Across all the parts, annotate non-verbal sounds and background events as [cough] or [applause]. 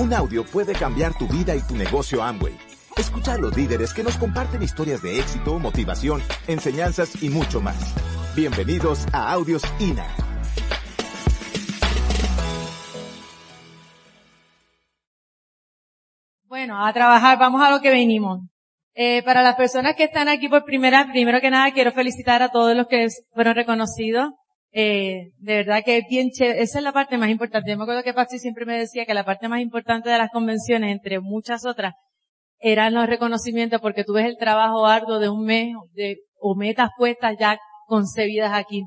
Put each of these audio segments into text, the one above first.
Un audio puede cambiar tu vida y tu negocio Amway. Escucha a los líderes que nos comparten historias de éxito, motivación, enseñanzas y mucho más. Bienvenidos a Audios INA. Bueno, a trabajar, vamos a lo que venimos. Eh, para las personas que están aquí por primera, primero que nada quiero felicitar a todos los que fueron reconocidos. Eh, de verdad que es bien chévere. Esa es la parte más importante. Yo me acuerdo que Patsy siempre me decía que la parte más importante de las convenciones, entre muchas otras, eran los reconocimientos porque tú ves el trabajo arduo de un mes de, o metas puestas ya concebidas aquí.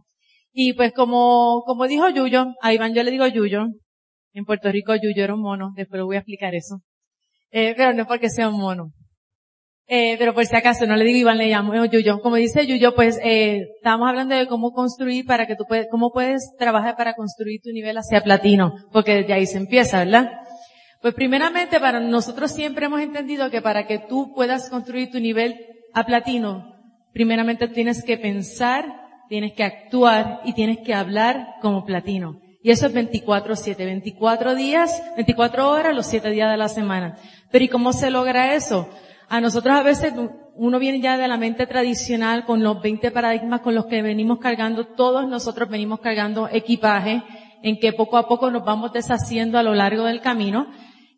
Y pues como, como dijo Yuyo, a Iván yo le digo Yuyo, en Puerto Rico Yuyo era un mono, después voy a explicar eso. Eh, pero no es porque sea un mono. Eh, pero por si acaso, no le digo Iván, le llamo Yuyo. Como dice Yuyo, pues eh, estamos hablando de cómo construir para que tú puedes, cómo puedes trabajar para construir tu nivel hacia platino, porque desde ahí se empieza, ¿verdad? Pues primeramente, para nosotros siempre hemos entendido que para que tú puedas construir tu nivel a platino, primeramente tienes que pensar, tienes que actuar y tienes que hablar como platino. Y eso es 24-7, 24 días, 24 horas, los 7 días de la semana. Pero ¿y cómo se logra eso? A nosotros a veces uno viene ya de la mente tradicional con los 20 paradigmas con los que venimos cargando, todos nosotros venimos cargando equipaje en que poco a poco nos vamos deshaciendo a lo largo del camino.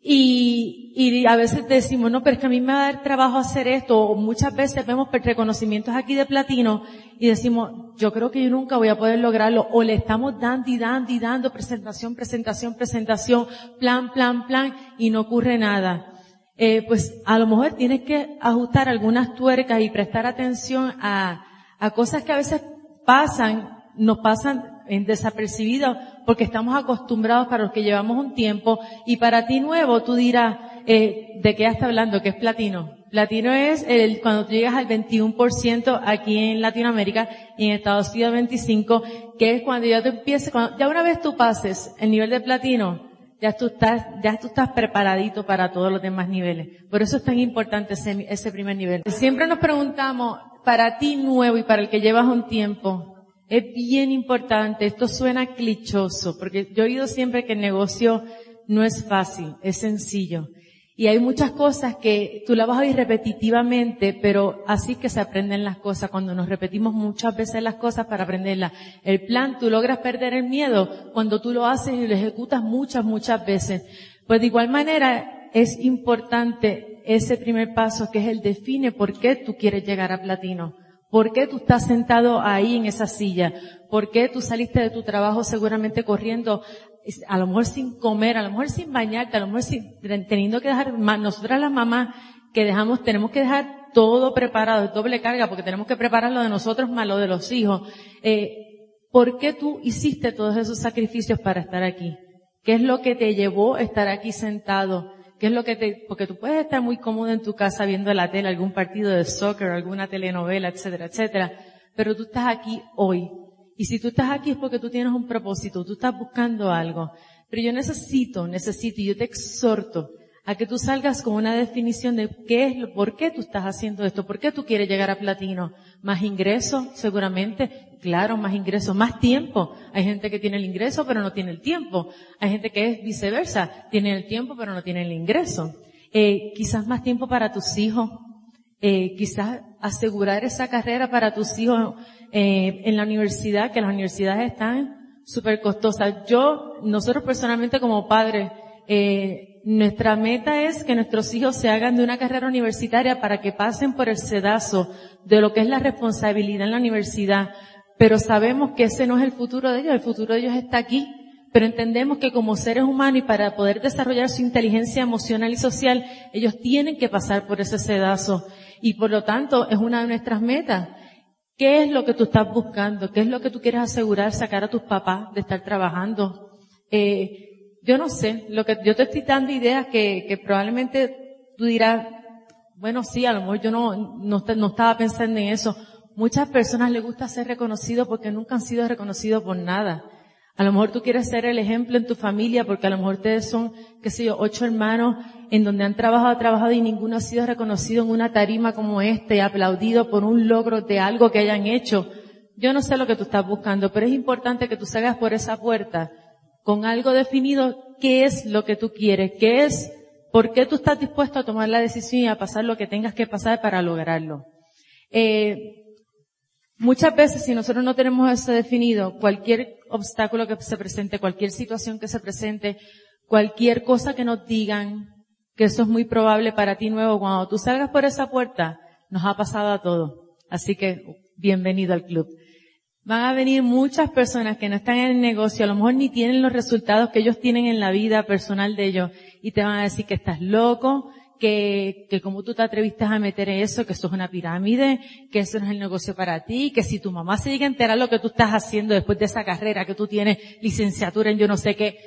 Y, y a veces decimos, no, pero es que a mí me va a dar trabajo hacer esto, o muchas veces vemos reconocimientos aquí de platino y decimos, yo creo que yo nunca voy a poder lograrlo, o le estamos dando y dando y dando presentación, presentación, presentación, plan, plan, plan, y no ocurre nada. Eh, pues a lo mejor tienes que ajustar algunas tuercas y prestar atención a, a cosas que a veces pasan, nos pasan en desapercibido porque estamos acostumbrados para los que llevamos un tiempo y para ti nuevo tú dirás, eh, ¿de qué está hablando? ¿Qué es platino? Platino es el, cuando tú llegas al 21% aquí en Latinoamérica y en Estados Unidos 25, que es cuando ya tú empieces, cuando, ya una vez tú pases el nivel de platino, ya tú estás, ya tú estás preparadito para todos los demás niveles. Por eso es tan importante ese, ese primer nivel. Siempre nos preguntamos, para ti nuevo y para el que llevas un tiempo, es bien importante, esto suena clichoso, porque yo he oído siempre que el negocio no es fácil, es sencillo. Y hay muchas cosas que tú la vas a oír repetitivamente, pero así que se aprenden las cosas cuando nos repetimos muchas veces las cosas para aprenderlas. El plan, tú logras perder el miedo cuando tú lo haces y lo ejecutas muchas, muchas veces. Pues de igual manera es importante ese primer paso que es el define por qué tú quieres llegar a platino. ¿Por qué tú estás sentado ahí en esa silla? ¿Por qué tú saliste de tu trabajo seguramente corriendo a lo mejor sin comer, a lo mejor sin bañarte, a lo mejor sin, teniendo que dejar, nosotras las mamás que dejamos, tenemos que dejar todo preparado, doble carga, porque tenemos que preparar lo de nosotros más lo de los hijos. Eh, ¿Por qué tú hiciste todos esos sacrificios para estar aquí? ¿Qué es lo que te llevó a estar aquí sentado? ¿Qué es lo que te, porque tú puedes estar muy cómodo en tu casa viendo la tele, algún partido de soccer, alguna telenovela, etcétera, etcétera, pero tú estás aquí hoy y si tú estás aquí es porque tú tienes un propósito, tú estás buscando algo. Pero yo necesito, necesito, y yo te exhorto a que tú salgas con una definición de qué es, por qué tú estás haciendo esto, por qué tú quieres llegar a platino. Más ingreso, seguramente, claro, más ingreso, más tiempo. Hay gente que tiene el ingreso pero no tiene el tiempo. Hay gente que es viceversa, tiene el tiempo pero no tiene el ingreso. Eh, quizás más tiempo para tus hijos, eh, quizás asegurar esa carrera para tus hijos eh, en la universidad, que las universidades están súper costosas. Yo, nosotros personalmente como padres, eh, nuestra meta es que nuestros hijos se hagan de una carrera universitaria para que pasen por el sedazo de lo que es la responsabilidad en la universidad. Pero sabemos que ese no es el futuro de ellos, el futuro de ellos está aquí. Pero entendemos que como seres humanos y para poder desarrollar su inteligencia emocional y social, ellos tienen que pasar por ese sedazo y por lo tanto es una de nuestras metas. ¿Qué es lo que tú estás buscando? ¿Qué es lo que tú quieres asegurar, sacar a tus papás de estar trabajando? Eh, yo no sé, lo que yo te estoy dando ideas que, que probablemente tú dirás, bueno, sí, a lo mejor yo no, no, no estaba pensando en eso. Muchas personas les gusta ser reconocidos porque nunca han sido reconocidos por nada. A lo mejor tú quieres ser el ejemplo en tu familia porque a lo mejor ustedes son, qué sé yo, ocho hermanos en donde han trabajado, trabajado y ninguno ha sido reconocido en una tarima como esta y aplaudido por un logro de algo que hayan hecho. Yo no sé lo que tú estás buscando, pero es importante que tú salgas por esa puerta con algo definido qué es lo que tú quieres, qué es, por qué tú estás dispuesto a tomar la decisión y a pasar lo que tengas que pasar para lograrlo. Eh, muchas veces si nosotros no tenemos eso definido, cualquier obstáculo que se presente, cualquier situación que se presente, cualquier cosa que nos digan, que eso es muy probable para ti nuevo, cuando tú salgas por esa puerta, nos ha pasado a todos. Así que bienvenido al club. Van a venir muchas personas que no están en el negocio, a lo mejor ni tienen los resultados que ellos tienen en la vida personal de ellos y te van a decir que estás loco, que, que como tú te atreviste a meter eso, que eso es una pirámide, que eso no es el negocio para ti, que si tu mamá se llega a enterar lo que tú estás haciendo después de esa carrera, que tú tienes licenciatura en yo no sé qué,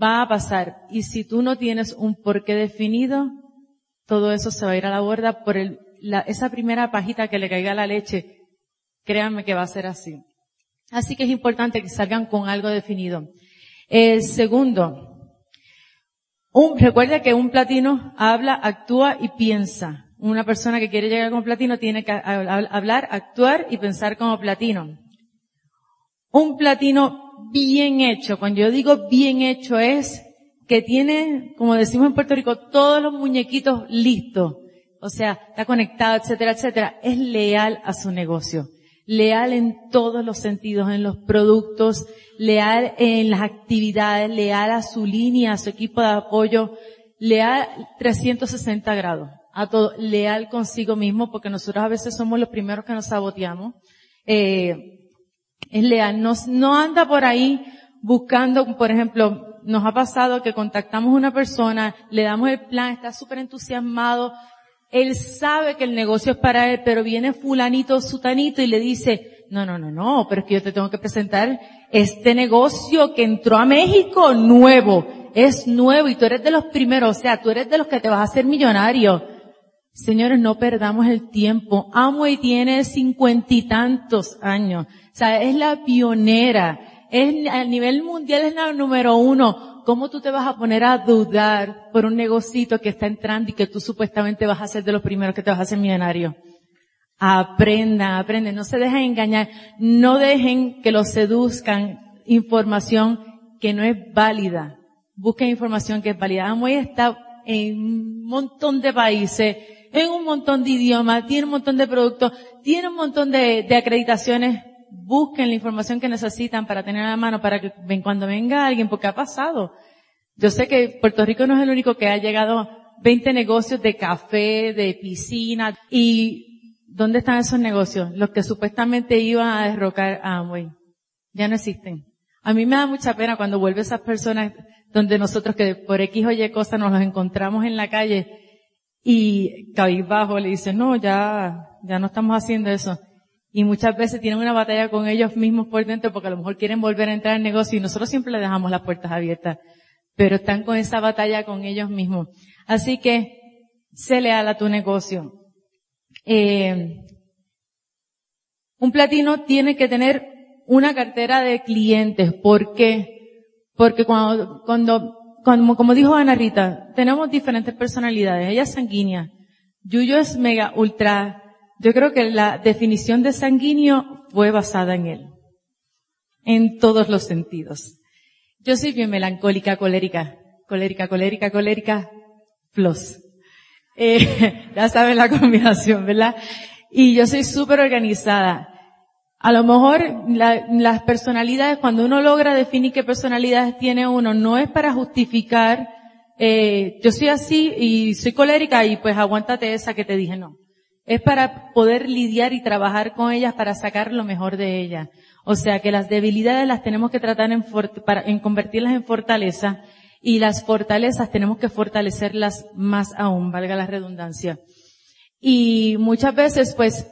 va a pasar. Y si tú no tienes un porqué definido, todo eso se va a ir a la borda por el, la, esa primera pajita que le caiga la leche Créanme que va a ser así. Así que es importante que salgan con algo definido. El segundo, un, recuerda que un platino habla, actúa y piensa. Una persona que quiere llegar como platino tiene que hablar, actuar y pensar como platino. Un platino bien hecho, cuando yo digo bien hecho es que tiene, como decimos en Puerto Rico, todos los muñequitos listos. O sea, está conectado, etcétera, etcétera. Es leal a su negocio leal en todos los sentidos, en los productos, leal en las actividades, leal a su línea, a su equipo de apoyo, leal 360 grados, a leal consigo mismo, porque nosotros a veces somos los primeros que nos saboteamos. Eh, es leal, no, no anda por ahí buscando, por ejemplo, nos ha pasado que contactamos a una persona, le damos el plan, está súper entusiasmado, él sabe que el negocio es para él, pero viene fulanito, sutanito y le dice, no, no, no, no, pero es que yo te tengo que presentar este negocio que entró a México nuevo. Es nuevo y tú eres de los primeros, o sea, tú eres de los que te vas a hacer millonario. Señores, no perdamos el tiempo. Amway tiene cincuenta y tantos años. O sea, es la pionera. Es, a nivel mundial es la número uno. ¿Cómo tú te vas a poner a dudar por un negocito que está entrando y que tú supuestamente vas a ser de los primeros que te vas a hacer millonario? Aprendan, aprendan, no se dejen engañar, no dejen que los seduzcan información que no es válida. Busquen información que es válida. Amway está en un montón de países, en un montón de idiomas, tiene un montón de productos, tiene un montón de, de acreditaciones busquen la información que necesitan para tener a la mano para que cuando venga alguien, porque ha pasado. Yo sé que Puerto Rico no es el único que ha llegado 20 negocios de café, de piscina, y ¿dónde están esos negocios? Los que supuestamente iban a derrocar a Amway. Ya no existen. A mí me da mucha pena cuando vuelve esas personas donde nosotros que por X o Y cosas nos los encontramos en la calle y cabizbajo le dicen, no, ya, ya no estamos haciendo eso y muchas veces tienen una batalla con ellos mismos por dentro porque a lo mejor quieren volver a entrar al negocio y nosotros siempre les dejamos las puertas abiertas, pero están con esa batalla con ellos mismos. Así que, sé leal a tu negocio. Eh, un platino tiene que tener una cartera de clientes. ¿Por qué? Porque cuando, cuando, como, como dijo Ana Rita, tenemos diferentes personalidades. Ella es sanguínea. Yuyo es mega ultra yo creo que la definición de sanguíneo fue basada en él. En todos los sentidos. Yo soy bien melancólica, colérica. Colérica, colérica, colérica, plus. Eh, [laughs] ya saben la combinación, ¿verdad? Y yo soy súper organizada. A lo mejor las personalidades, cuando uno logra definir qué personalidades tiene uno, no es para justificar, eh, yo soy así y soy colérica y pues aguántate esa que te dije, no es para poder lidiar y trabajar con ellas para sacar lo mejor de ellas. O sea que las debilidades las tenemos que tratar en, para, en convertirlas en fortaleza y las fortalezas tenemos que fortalecerlas más aún, valga la redundancia. Y muchas veces pues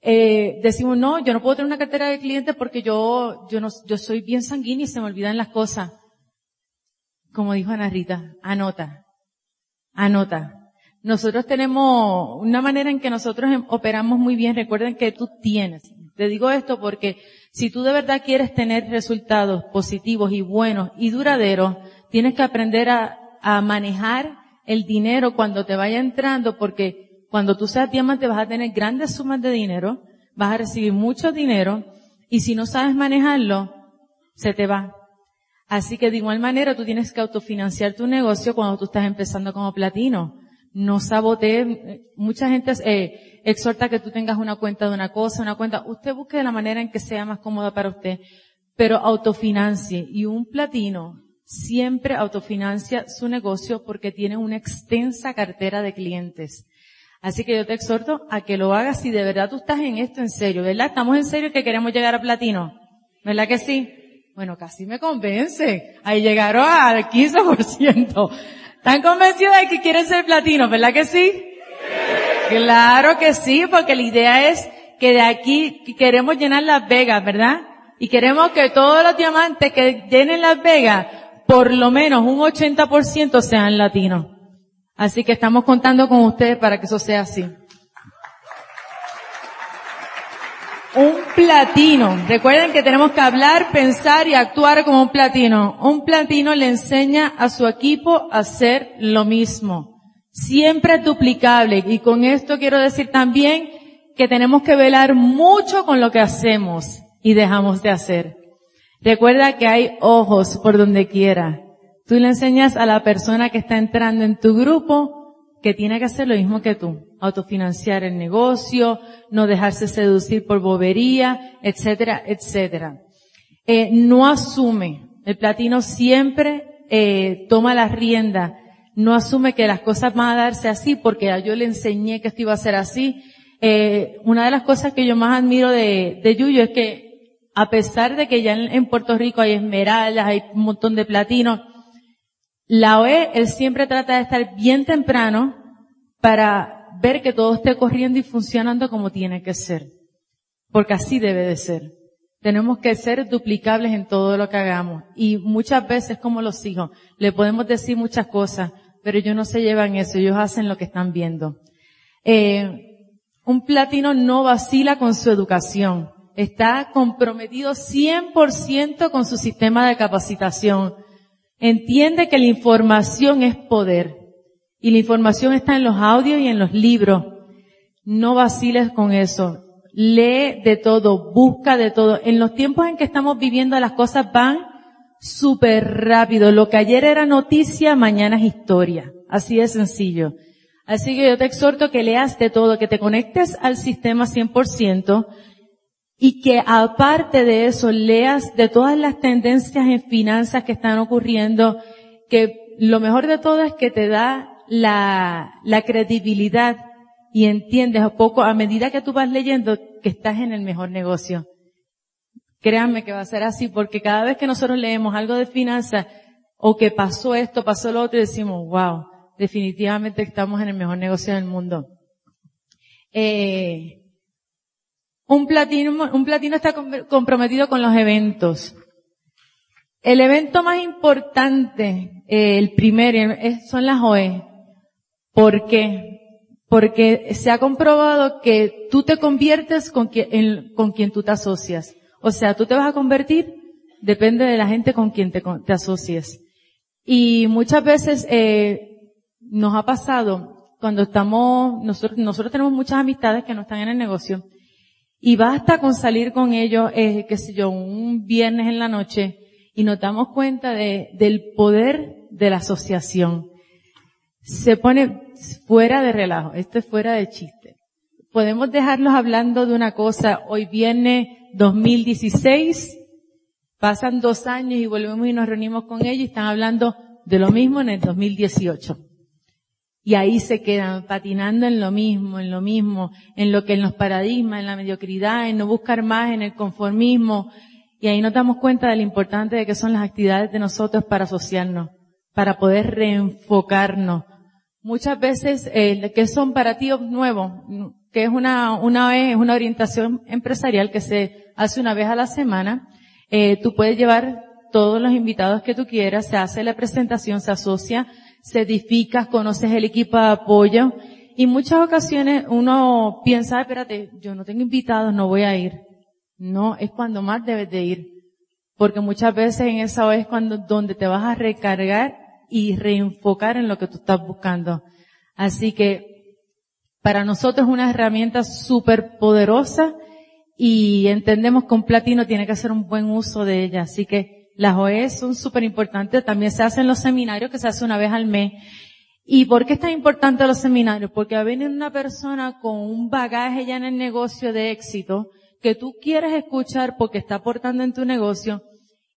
eh, decimos, no, yo no puedo tener una cartera de clientes porque yo, yo no, yo soy bien sanguínea y se me olvidan las cosas. Como dijo Ana Rita, anota, anota. Nosotros tenemos una manera en que nosotros em, operamos muy bien. Recuerden que tú tienes. Te digo esto porque si tú de verdad quieres tener resultados positivos y buenos y duraderos, tienes que aprender a, a manejar el dinero cuando te vaya entrando porque cuando tú seas diamante vas a tener grandes sumas de dinero, vas a recibir mucho dinero y si no sabes manejarlo, se te va. Así que de igual manera tú tienes que autofinanciar tu negocio cuando tú estás empezando como platino. No sabotees. Mucha gente eh, exhorta que tú tengas una cuenta de una cosa, una cuenta. Usted busque de la manera en que sea más cómoda para usted, pero autofinancie. Y un platino siempre autofinancia su negocio porque tiene una extensa cartera de clientes. Así que yo te exhorto a que lo hagas si de verdad tú estás en esto en serio, ¿verdad? Estamos en serio que queremos llegar a platino. ¿Verdad que sí? Bueno, casi me convence. Ahí llegaron al 15%. ¿Están convencidos de que quieren ser platino, verdad que sí? Claro que sí, porque la idea es que de aquí queremos llenar Las Vegas, ¿verdad? Y queremos que todos los diamantes que llenen Las Vegas, por lo menos un 80% sean latinos. Así que estamos contando con ustedes para que eso sea así. Un platino. Recuerden que tenemos que hablar, pensar y actuar como un platino. Un platino le enseña a su equipo a hacer lo mismo. Siempre es duplicable. Y con esto quiero decir también que tenemos que velar mucho con lo que hacemos y dejamos de hacer. Recuerda que hay ojos por donde quiera. Tú le enseñas a la persona que está entrando en tu grupo que tiene que hacer lo mismo que tú. Autofinanciar el negocio, no dejarse seducir por bobería, etcétera, etcétera. Eh, no asume. El platino siempre eh, toma la rienda. No asume que las cosas van a darse así porque yo le enseñé que esto iba a ser así. Eh, una de las cosas que yo más admiro de, de Yuyo es que a pesar de que ya en, en Puerto Rico hay esmeraldas, hay un montón de platinos, la OE, él siempre trata de estar bien temprano para ver que todo esté corriendo y funcionando como tiene que ser. Porque así debe de ser. Tenemos que ser duplicables en todo lo que hagamos. Y muchas veces, como los hijos, le podemos decir muchas cosas, pero ellos no se llevan eso, ellos hacen lo que están viendo. Eh, un platino no vacila con su educación. Está comprometido 100% con su sistema de capacitación Entiende que la información es poder. Y la información está en los audios y en los libros. No vaciles con eso. Lee de todo, busca de todo. En los tiempos en que estamos viviendo las cosas van súper rápido. Lo que ayer era noticia, mañana es historia. Así de sencillo. Así que yo te exhorto que leas de todo, que te conectes al sistema 100%, y que aparte de eso leas de todas las tendencias en finanzas que están ocurriendo, que lo mejor de todo es que te da la, la credibilidad y entiendes a poco, a medida que tú vas leyendo, que estás en el mejor negocio. Créanme que va a ser así, porque cada vez que nosotros leemos algo de finanzas, o que pasó esto, pasó lo otro, y decimos, wow, definitivamente estamos en el mejor negocio del mundo. Eh, un platino, un platino está comprometido con los eventos. El evento más importante, eh, el primero, son las OE. ¿Por qué? Porque se ha comprobado que tú te conviertes con quien, con quien tú te asocias. O sea, tú te vas a convertir, depende de la gente con quien te, te asocies. Y muchas veces eh, nos ha pasado cuando estamos, nosotros, nosotros tenemos muchas amistades que no están en el negocio y basta con salir con ellos, eh, qué sé yo, un viernes en la noche y nos damos cuenta de, del poder de la asociación. Se pone fuera de relajo, esto es fuera de chiste. Podemos dejarlos hablando de una cosa, hoy viene 2016, pasan dos años y volvemos y nos reunimos con ellos y están hablando de lo mismo en el 2018 y ahí se quedan patinando en lo mismo, en lo mismo, en lo que en los paradigmas, en la mediocridad, en no buscar más, en el conformismo. Y ahí nos damos cuenta de lo importante de que son las actividades de nosotros para asociarnos, para poder reenfocarnos. Muchas veces, eh, que son para ti nuevos, que es una, una vez, una orientación empresarial que se hace una vez a la semana, eh, tú puedes llevar todos los invitados que tú quieras, se hace la presentación, se asocia, se edificas, conoces el equipo de apoyo y muchas ocasiones uno piensa, espérate, yo no tengo invitados, no voy a ir. No, es cuando más debes de ir. Porque muchas veces en esa hora es cuando, donde te vas a recargar y reenfocar en lo que tú estás buscando. Así que para nosotros es una herramienta súper poderosa y entendemos que un platino tiene que hacer un buen uso de ella. Así que las OE son súper importantes, también se hacen los seminarios que se hace una vez al mes. ¿Y por qué es tan importante los seminarios? Porque va a venir una persona con un bagaje ya en el negocio de éxito que tú quieres escuchar porque está aportando en tu negocio.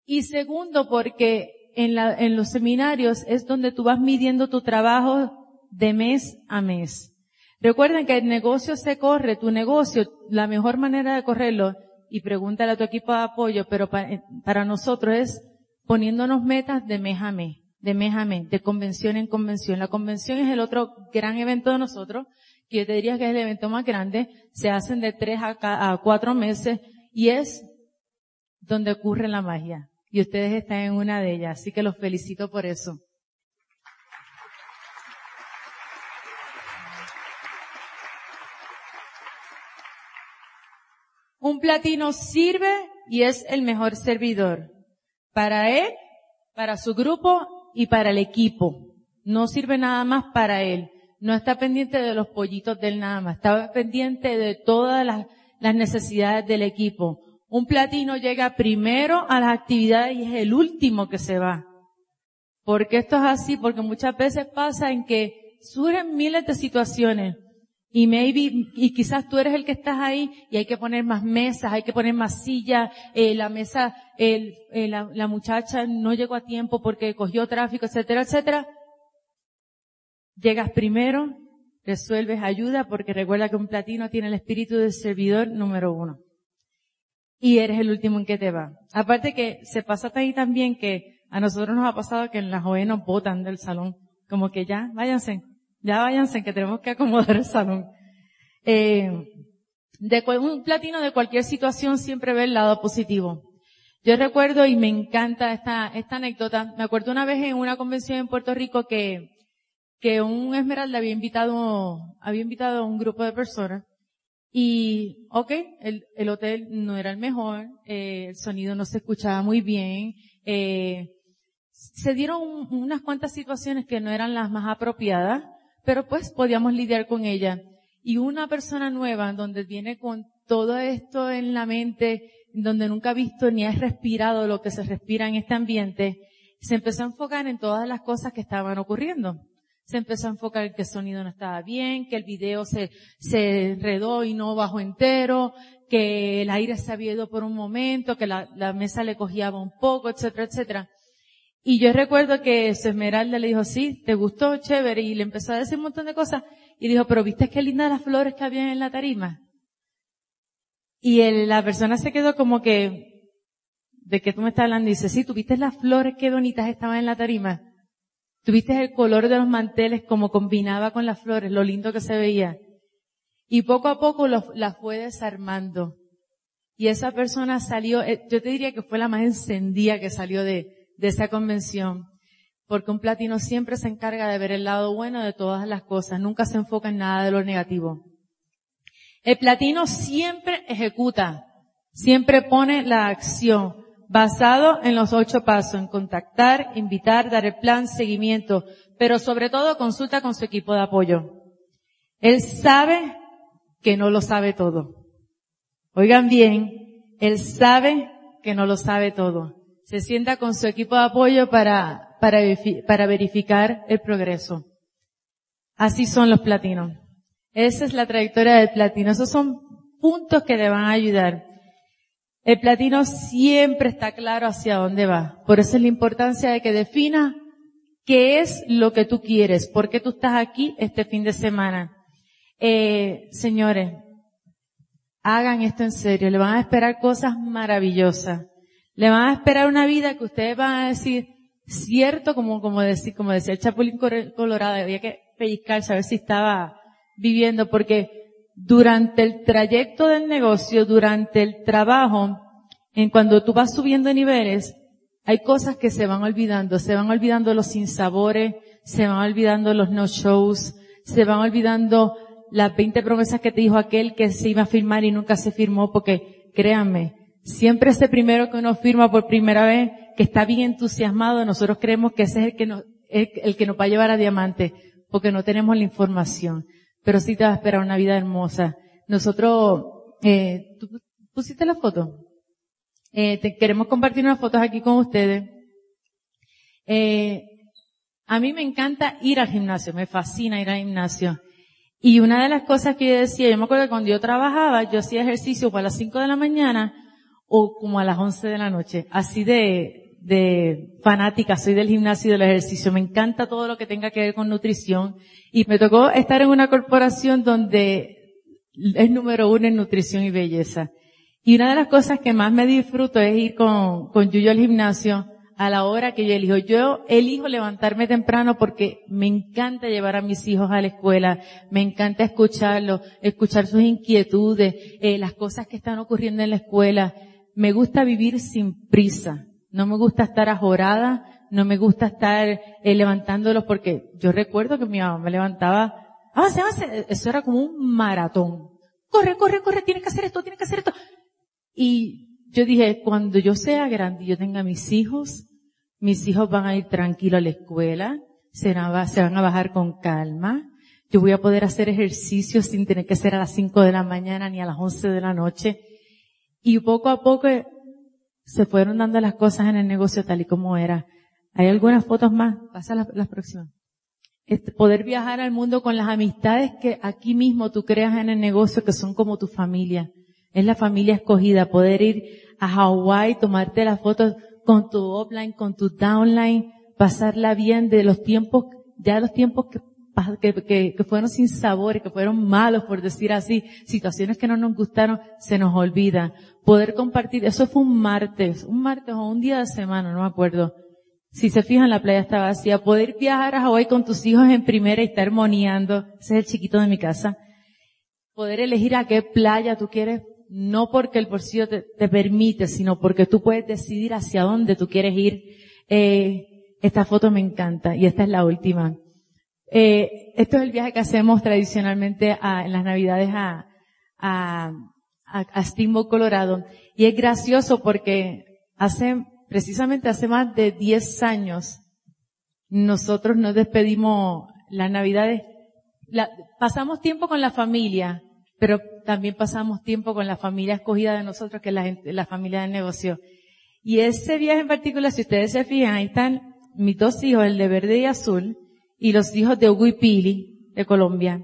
Y segundo, porque en, la, en los seminarios es donde tú vas midiendo tu trabajo de mes a mes. Recuerden que el negocio se corre, tu negocio, la mejor manera de correrlo y pregúntale a tu equipo de apoyo, pero eh, para, nosotros es poniéndonos metas de mes a mes, de mes a mes, de convención en convención. La convención es el otro gran evento de nosotros, que yo te diría que es el evento más grande, se hacen de tres a, a cuatro meses y es donde ocurre la magia. Y ustedes están en una de ellas, así que los felicito por eso. Platino sirve y es el mejor servidor. Para él, para su grupo y para el equipo. No sirve nada más para él. No está pendiente de los pollitos del nada más. Está pendiente de todas las, necesidades del equipo. Un platino llega primero a las actividades y es el último que se va. Porque esto es así, porque muchas veces pasa en que surgen miles de situaciones y maybe, y quizás tú eres el que estás ahí y hay que poner más mesas, hay que poner más sillas, eh, la mesa, el, eh, la, la, muchacha no llegó a tiempo porque cogió tráfico, etcétera, etcétera. Llegas primero, resuelves ayuda porque recuerda que un platino tiene el espíritu del servidor número uno. Y eres el último en que te va. Aparte que se pasa ahí también que a nosotros nos ha pasado que en la joven nos botan del salón. Como que ya, váyanse, ya váyanse que tenemos que acomodar el salón. Eh, un platino de cualquier situación siempre ve el lado positivo. Yo recuerdo y me encanta esta, esta anécdota. Me acuerdo una vez en una convención en Puerto Rico que, que un Esmeralda había invitado, había invitado a un grupo de personas y, ok, el, el hotel no era el mejor, eh, el sonido no se escuchaba muy bien, eh, se dieron unas cuantas situaciones que no eran las más apropiadas pero pues podíamos lidiar con ella. Y una persona nueva, donde viene con todo esto en la mente, donde nunca ha visto ni ha respirado lo que se respira en este ambiente, se empezó a enfocar en todas las cosas que estaban ocurriendo. Se empezó a enfocar en que el sonido no estaba bien, que el video se, se enredó y no bajó entero, que el aire se había ido por un momento, que la, la mesa le cogía un poco, etcétera, etcétera. Y yo recuerdo que su Esmeralda le dijo, sí, te gustó, chévere, y le empezó a decir un montón de cosas. Y dijo, pero viste qué lindas las flores que había en la tarima. Y la persona se quedó como que, ¿de qué tú me estás hablando? Y dice, sí, tuviste las flores, qué bonitas estaban en la tarima. Tuviste el color de los manteles como combinaba con las flores, lo lindo que se veía. Y poco a poco las fue desarmando. Y esa persona salió, eh, yo te diría que fue la más encendida que salió de, de esa convención, porque un platino siempre se encarga de ver el lado bueno de todas las cosas, nunca se enfoca en nada de lo negativo. El platino siempre ejecuta, siempre pone la acción, basado en los ocho pasos, en contactar, invitar, dar el plan, seguimiento, pero sobre todo consulta con su equipo de apoyo. Él sabe que no lo sabe todo. Oigan bien, él sabe que no lo sabe todo se sienta con su equipo de apoyo para, para, para verificar el progreso. Así son los platinos. Esa es la trayectoria del platino. Esos son puntos que le van a ayudar. El platino siempre está claro hacia dónde va. Por eso es la importancia de que defina qué es lo que tú quieres, por qué tú estás aquí este fin de semana. Eh, señores, hagan esto en serio, le van a esperar cosas maravillosas. Le van a esperar una vida que ustedes van a decir, cierto, como, como, decir, como decía el Chapulín Colorado, había que pellizcar, saber si estaba viviendo, porque durante el trayecto del negocio, durante el trabajo, en cuando tú vas subiendo niveles, hay cosas que se van olvidando, se van olvidando los sinsabores, se van olvidando los no-shows, se van olvidando las 20 promesas que te dijo aquel que se iba a firmar y nunca se firmó, porque créanme, Siempre ese primero que uno firma por primera vez, que está bien entusiasmado, nosotros creemos que ese es el que nos, el, que nos va a llevar a diamante, porque no tenemos la información. Pero sí te va a esperar una vida hermosa. Nosotros, eh, ¿tú pusiste la foto? Eh, te, queremos compartir unas fotos aquí con ustedes. Eh, a mí me encanta ir al gimnasio, me fascina ir al gimnasio. Y una de las cosas que yo decía, yo me acuerdo que cuando yo trabajaba, yo hacía ejercicio para las 5 de la mañana o como a las 11 de la noche. Así de, de fanática, soy del gimnasio y del ejercicio. Me encanta todo lo que tenga que ver con nutrición. Y me tocó estar en una corporación donde es número uno en nutrición y belleza. Y una de las cosas que más me disfruto es ir con, con Yuyo al gimnasio a la hora que yo elijo. Yo elijo levantarme temprano porque me encanta llevar a mis hijos a la escuela, me encanta escucharlos, escuchar sus inquietudes, eh, las cosas que están ocurriendo en la escuela. Me gusta vivir sin prisa, no me gusta estar ajorada, no me gusta estar eh, levantándolos porque yo recuerdo que mi mamá me levantaba, avance, avance, eso era como un maratón. Corre, corre, corre, tiene que hacer esto, tiene que hacer esto. Y yo dije, cuando yo sea grande y yo tenga mis hijos, mis hijos van a ir tranquilos a la escuela, se van, a, bajar con calma, yo voy a poder hacer ejercicio sin tener que ser a las 5 de la mañana ni a las 11 de la noche. Y poco a poco se fueron dando las cosas en el negocio tal y como era. Hay algunas fotos más, pasa las, las próximas. Este, poder viajar al mundo con las amistades que aquí mismo tú creas en el negocio que son como tu familia. Es la familia escogida, poder ir a Hawái, tomarte las fotos con tu offline, con tu downline, pasarla bien de los tiempos, ya los tiempos que, que, que, fueron sin sabor, que fueron malos, por decir así, situaciones que no nos gustaron, se nos olvida. Poder compartir, eso fue un martes, un martes o un día de semana, no me acuerdo. Si se fijan, la playa está vacía. Poder viajar a Hawái con tus hijos en primera y estar armoniando, ese es el chiquito de mi casa. Poder elegir a qué playa tú quieres no porque el bolsillo te, permite, sino porque tú puedes decidir hacia dónde tú quieres ir. Eh, esta foto me encanta y esta es la última. Eh, esto es el viaje que hacemos tradicionalmente en las navidades a, a, a, Steamboat, Colorado. Y es gracioso porque hace, precisamente hace más de 10 años, nosotros nos despedimos las navidades, pasamos tiempo con la familia, pero también pasamos tiempo con la familia escogida de nosotros, que es la, la familia del negocio. Y ese viaje en particular, si ustedes se fijan, ahí están mis dos hijos, el de verde y azul, y los hijos de Hugo y Pili, de Colombia.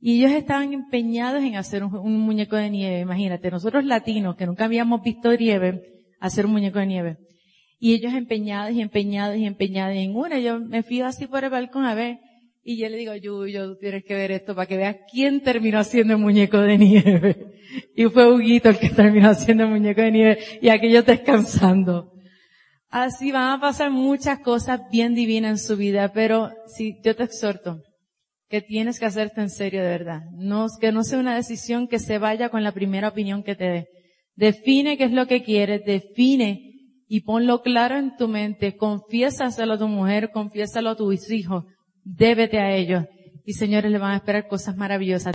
Y ellos estaban empeñados en hacer un, muñeco de nieve. Imagínate, nosotros latinos, que nunca habíamos visto nieve, hacer un muñeco de nieve. Y ellos empeñados y empeñados y empeñados. Y en una yo me fui así por el balcón a ver, y yo le digo, Yuyo, tú tienes que ver esto para que veas quién terminó haciendo el muñeco de nieve. [laughs] Y fue Huguito el que terminó haciendo el muñeco de nieve y aquello descansando. Así van a pasar muchas cosas bien divinas en su vida, pero si yo te exhorto que tienes que hacerte en serio de verdad. No, que no sea una decisión que se vaya con la primera opinión que te dé. Define qué es lo que quieres, define y ponlo claro en tu mente. Confiésaselo a tu mujer, confiésalo a tus hijos Débete a ellos. Y señores, le van a esperar cosas maravillosas.